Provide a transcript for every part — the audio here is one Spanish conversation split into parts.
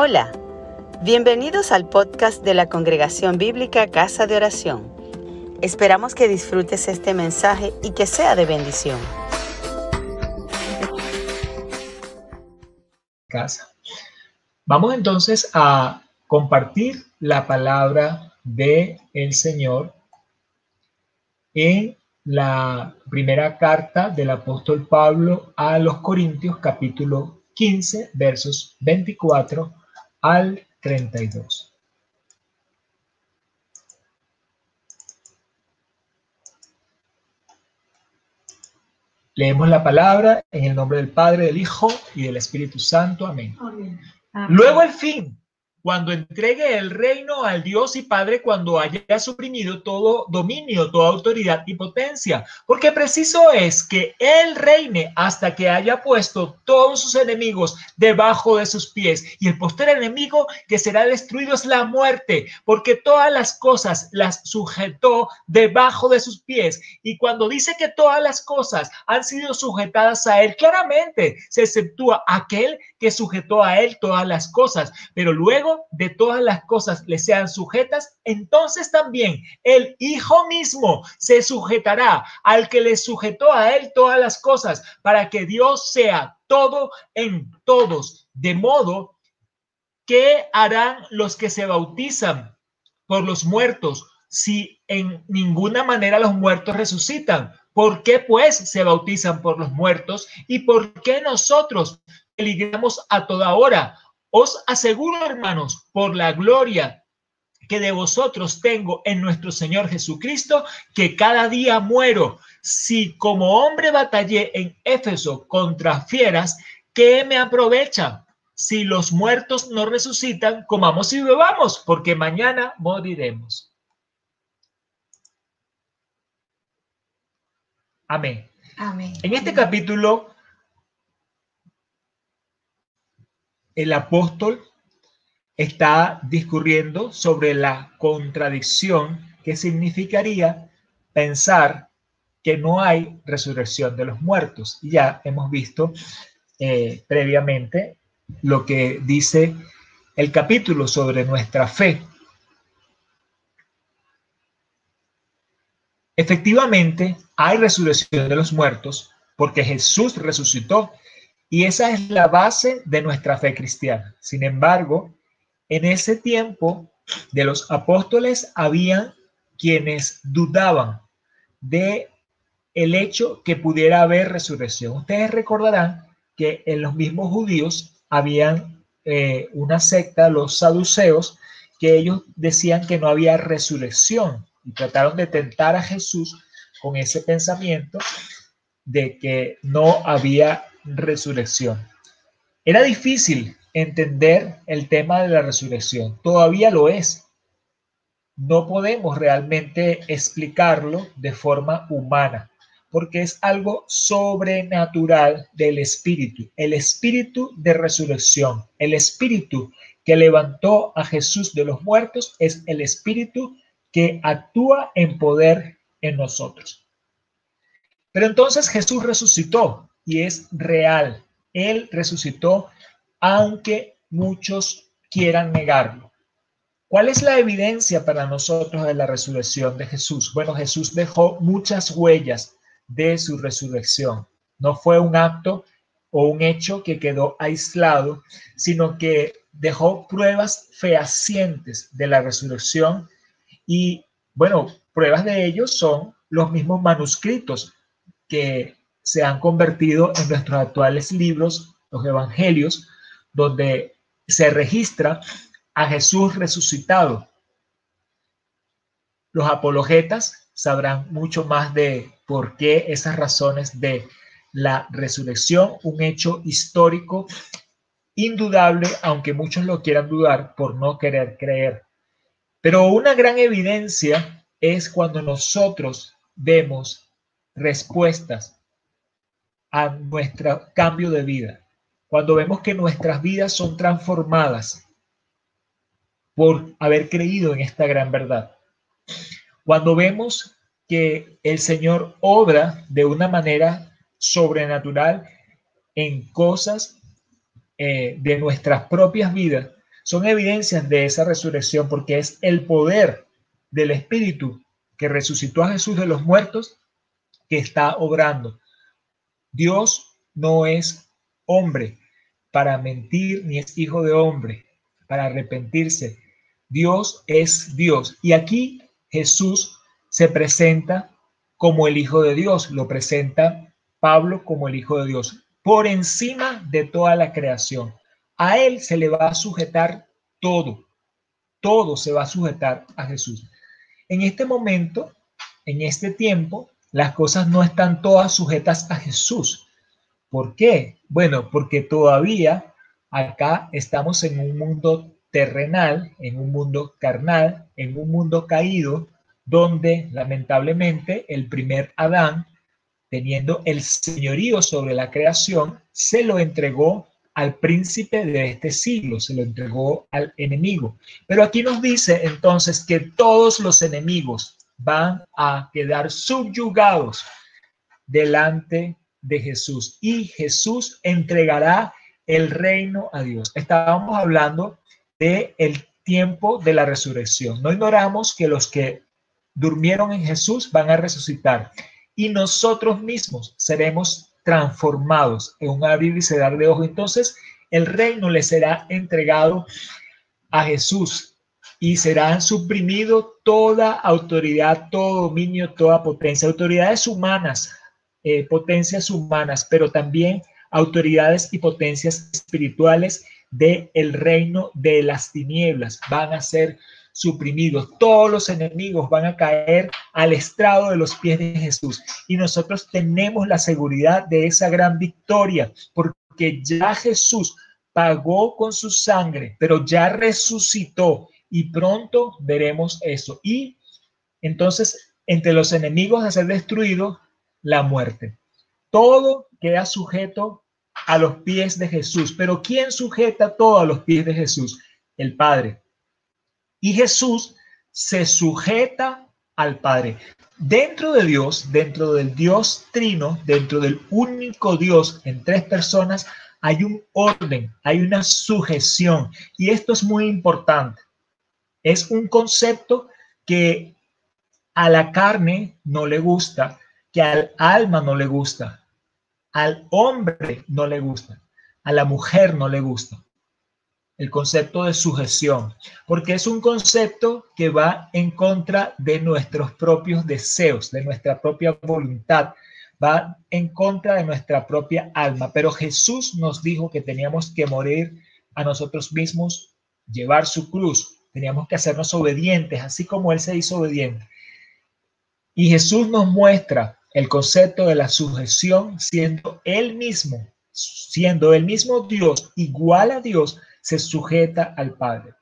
Hola, bienvenidos al podcast de la Congregación Bíblica Casa de Oración. Esperamos que disfrutes este mensaje y que sea de bendición. Casa. Vamos entonces a compartir la palabra de el Señor en la primera carta del apóstol Pablo a los Corintios capítulo 15 versos 24 al 32. Leemos la palabra en el nombre del Padre, del Hijo y del Espíritu Santo. Amén. Amén. Luego el fin cuando entregue el reino al Dios y Padre cuando haya suprimido todo dominio, toda autoridad y potencia. Porque preciso es que Él reine hasta que haya puesto todos sus enemigos debajo de sus pies. Y el posterior enemigo que será destruido es la muerte, porque todas las cosas las sujetó debajo de sus pies. Y cuando dice que todas las cosas han sido sujetadas a Él, claramente se exceptúa aquel que sujetó a Él todas las cosas. Pero luego de todas las cosas le sean sujetas, entonces también el Hijo mismo se sujetará al que le sujetó a él todas las cosas, para que Dios sea todo en todos. De modo que harán los que se bautizan por los muertos si en ninguna manera los muertos resucitan? ¿Por qué pues se bautizan por los muertos? ¿Y por qué nosotros peligramos a toda hora? Os aseguro, hermanos, por la gloria que de vosotros tengo en nuestro Señor Jesucristo, que cada día muero. Si como hombre batallé en Éfeso contra fieras, ¿qué me aprovecha? Si los muertos no resucitan, comamos y bebamos, porque mañana moriremos. Amén. Amén. En este capítulo el apóstol está discurriendo sobre la contradicción que significaría pensar que no hay resurrección de los muertos. Y ya hemos visto eh, previamente lo que dice el capítulo sobre nuestra fe. Efectivamente, hay resurrección de los muertos porque Jesús resucitó y esa es la base de nuestra fe cristiana. Sin embargo, en ese tiempo de los apóstoles había quienes dudaban de el hecho que pudiera haber resurrección. Ustedes recordarán que en los mismos judíos habían eh, una secta, los saduceos, que ellos decían que no había resurrección y trataron de tentar a Jesús con ese pensamiento de que no había resurrección. Era difícil entender el tema de la resurrección, todavía lo es. No podemos realmente explicarlo de forma humana, porque es algo sobrenatural del espíritu, el espíritu de resurrección, el espíritu que levantó a Jesús de los muertos es el espíritu que actúa en poder en nosotros. Pero entonces Jesús resucitó, y es real. Él resucitó aunque muchos quieran negarlo. ¿Cuál es la evidencia para nosotros de la resurrección de Jesús? Bueno, Jesús dejó muchas huellas de su resurrección. No fue un acto o un hecho que quedó aislado, sino que dejó pruebas fehacientes de la resurrección y, bueno, pruebas de ellos son los mismos manuscritos que se han convertido en nuestros actuales libros, los evangelios, donde se registra a Jesús resucitado. Los apologetas sabrán mucho más de por qué esas razones de la resurrección, un hecho histórico indudable, aunque muchos lo quieran dudar por no querer creer. Pero una gran evidencia es cuando nosotros vemos respuestas a nuestro cambio de vida, cuando vemos que nuestras vidas son transformadas por haber creído en esta gran verdad, cuando vemos que el Señor obra de una manera sobrenatural en cosas eh, de nuestras propias vidas, son evidencias de esa resurrección porque es el poder del Espíritu que resucitó a Jesús de los muertos que está obrando. Dios no es hombre para mentir, ni es hijo de hombre para arrepentirse. Dios es Dios. Y aquí Jesús se presenta como el Hijo de Dios, lo presenta Pablo como el Hijo de Dios, por encima de toda la creación. A Él se le va a sujetar todo, todo se va a sujetar a Jesús. En este momento, en este tiempo, las cosas no están todas sujetas a Jesús. ¿Por qué? Bueno, porque todavía acá estamos en un mundo terrenal, en un mundo carnal, en un mundo caído, donde lamentablemente el primer Adán, teniendo el señorío sobre la creación, se lo entregó al príncipe de este siglo, se lo entregó al enemigo. Pero aquí nos dice entonces que todos los enemigos van a quedar subyugados delante de Jesús y Jesús entregará el reino a Dios. Estábamos hablando de el tiempo de la resurrección. No ignoramos que los que durmieron en Jesús van a resucitar y nosotros mismos seremos transformados en un abrir y cerrar de ojos. Entonces, el reino le será entregado a Jesús y serán suprimido toda autoridad, todo dominio, toda potencia, autoridades humanas, eh, potencias humanas, pero también autoridades y potencias espirituales del el reino de las tinieblas van a ser suprimidos. Todos los enemigos van a caer al estrado de los pies de Jesús. Y nosotros tenemos la seguridad de esa gran victoria, porque ya Jesús pagó con su sangre, pero ya resucitó y pronto veremos eso. Y entonces, entre los enemigos a ser destruido, la muerte. Todo queda sujeto a los pies de Jesús. Pero ¿quién sujeta todo a los pies de Jesús? El Padre. Y Jesús se sujeta al Padre. Dentro de Dios, dentro del Dios trino, dentro del único Dios en tres personas, hay un orden, hay una sujeción. Y esto es muy importante. Es un concepto que a la carne no le gusta, que al alma no le gusta, al hombre no le gusta, a la mujer no le gusta. El concepto de sujeción, porque es un concepto que va en contra de nuestros propios deseos, de nuestra propia voluntad, va en contra de nuestra propia alma. Pero Jesús nos dijo que teníamos que morir a nosotros mismos, llevar su cruz, teníamos que hacernos obedientes, así como Él se hizo obediente. Y Jesús nos muestra el concepto de la sujeción siendo él mismo, siendo el mismo Dios, igual a Dios, se sujeta al Padre.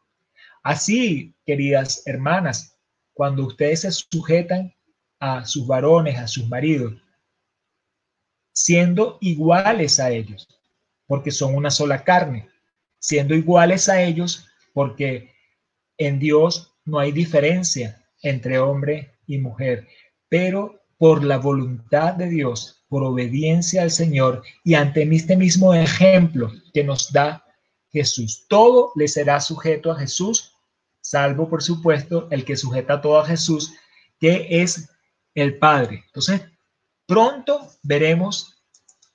Así, queridas hermanas, cuando ustedes se sujetan a sus varones, a sus maridos, siendo iguales a ellos, porque son una sola carne, siendo iguales a ellos, porque en Dios no hay diferencia entre hombre y mujer, pero por la voluntad de Dios, por obediencia al Señor y ante este mismo ejemplo que nos da Jesús. Todo le será sujeto a Jesús, salvo por supuesto el que sujeta todo a Jesús, que es el Padre. Entonces, pronto veremos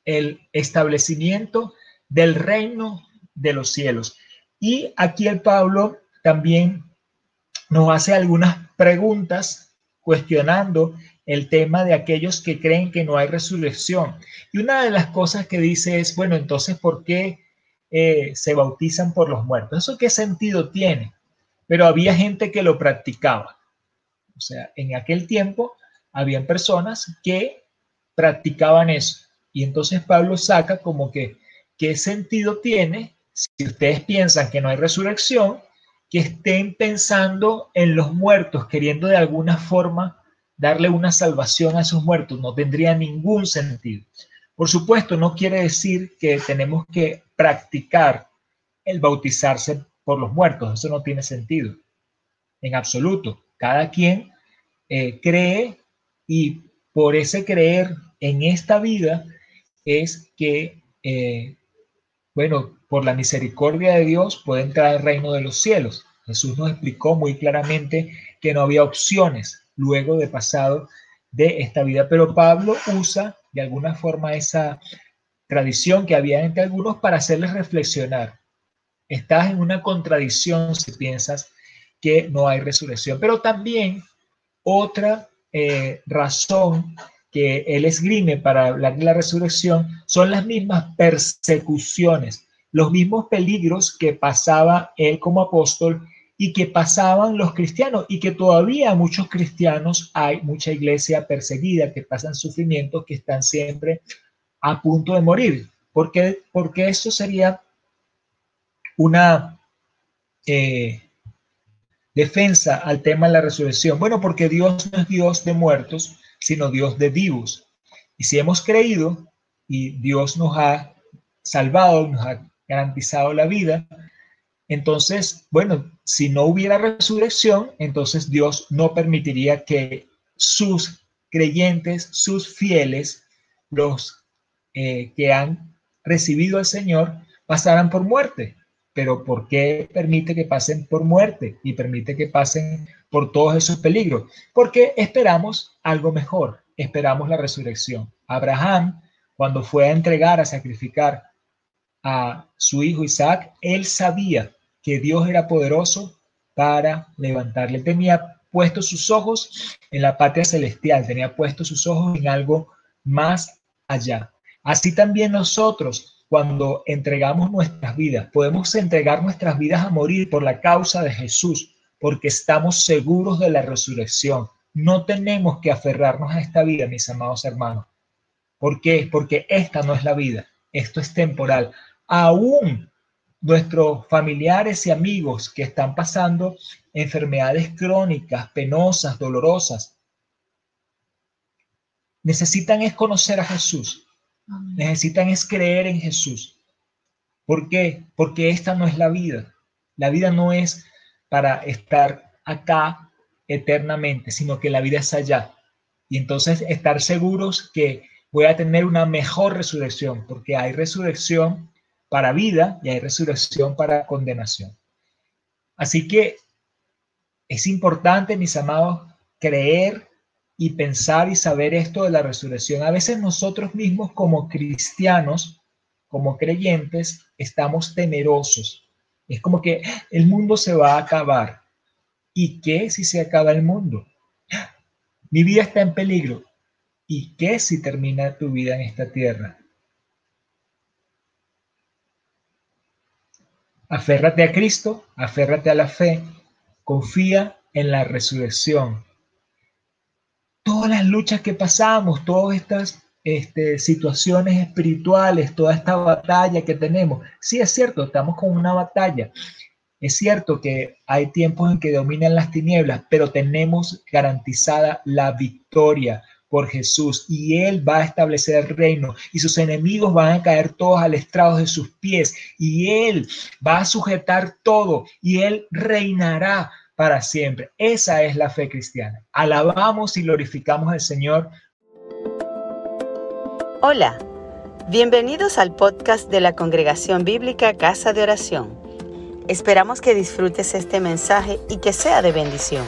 el establecimiento del reino de los cielos. Y aquí el Pablo también nos hace algunas preguntas cuestionando el tema de aquellos que creen que no hay resurrección. Y una de las cosas que dice es, bueno, entonces, ¿por qué eh, se bautizan por los muertos? ¿Eso qué sentido tiene? Pero había gente que lo practicaba. O sea, en aquel tiempo habían personas que practicaban eso. Y entonces Pablo saca como que, ¿qué sentido tiene si ustedes piensan que no hay resurrección? Que estén pensando en los muertos, queriendo de alguna forma darle una salvación a esos muertos no tendría ningún sentido. Por supuesto, no quiere decir que tenemos que practicar el bautizarse por los muertos. Eso no tiene sentido. En absoluto. Cada quien eh, cree y por ese creer en esta vida es que eh, bueno, por la misericordia de Dios puede entrar al reino de los cielos. Jesús nos explicó muy claramente que no había opciones luego de pasado de esta vida, pero Pablo usa de alguna forma esa tradición que había entre algunos para hacerles reflexionar. Estás en una contradicción si piensas que no hay resurrección, pero también otra eh, razón que él esgrime para hablar de la resurrección son las mismas persecuciones, los mismos peligros que pasaba él como apóstol y que pasaban los cristianos y que todavía muchos cristianos hay, mucha iglesia perseguida, que pasan sufrimientos, que están siempre a punto de morir. Porque, porque esto sería una eh, defensa al tema de la resurrección. Bueno, porque Dios no es Dios de muertos, sino Dios de vivos. Y si hemos creído y Dios nos ha salvado, nos ha garantizado la vida, entonces, bueno, si no hubiera resurrección, entonces Dios no permitiría que sus creyentes, sus fieles, los eh, que han recibido al Señor, pasaran por muerte. Pero ¿por qué permite que pasen por muerte y permite que pasen por todos esos peligros? Porque esperamos algo mejor, esperamos la resurrección. Abraham, cuando fue a entregar, a sacrificar a su hijo Isaac, él sabía que Dios era poderoso para levantarle. Tenía puesto sus ojos en la patria celestial, tenía puesto sus ojos en algo más allá. Así también nosotros cuando entregamos nuestras vidas. Podemos entregar nuestras vidas a morir por la causa de Jesús, porque estamos seguros de la resurrección. No tenemos que aferrarnos a esta vida, mis amados hermanos. ¿Por qué? Porque esta no es la vida, esto es temporal. Aún nuestros familiares y amigos que están pasando enfermedades crónicas, penosas, dolorosas, necesitan es conocer a Jesús Necesitan es creer en Jesús. ¿Por qué? Porque esta no es la vida. La vida no es para estar acá eternamente, sino que la vida es allá. Y entonces estar seguros que voy a tener una mejor resurrección, porque hay resurrección para vida y hay resurrección para condenación. Así que es importante, mis amados, creer y pensar y saber esto de la resurrección. A veces nosotros mismos como cristianos, como creyentes, estamos temerosos. Es como que el mundo se va a acabar. ¿Y qué si se acaba el mundo? Mi vida está en peligro. ¿Y qué si termina tu vida en esta tierra? Aférrate a Cristo, aférrate a la fe, confía en la resurrección, todas las luchas que pasamos, todas estas este, situaciones espirituales, toda esta batalla que tenemos. Sí, es cierto, estamos con una batalla. Es cierto que hay tiempos en que dominan las tinieblas, pero tenemos garantizada la victoria por Jesús y Él va a establecer el reino y sus enemigos van a caer todos al estrado de sus pies y Él va a sujetar todo y Él reinará para siempre. Esa es la fe cristiana. Alabamos y glorificamos al Señor. Hola, bienvenidos al podcast de la Congregación Bíblica Casa de Oración. Esperamos que disfrutes este mensaje y que sea de bendición.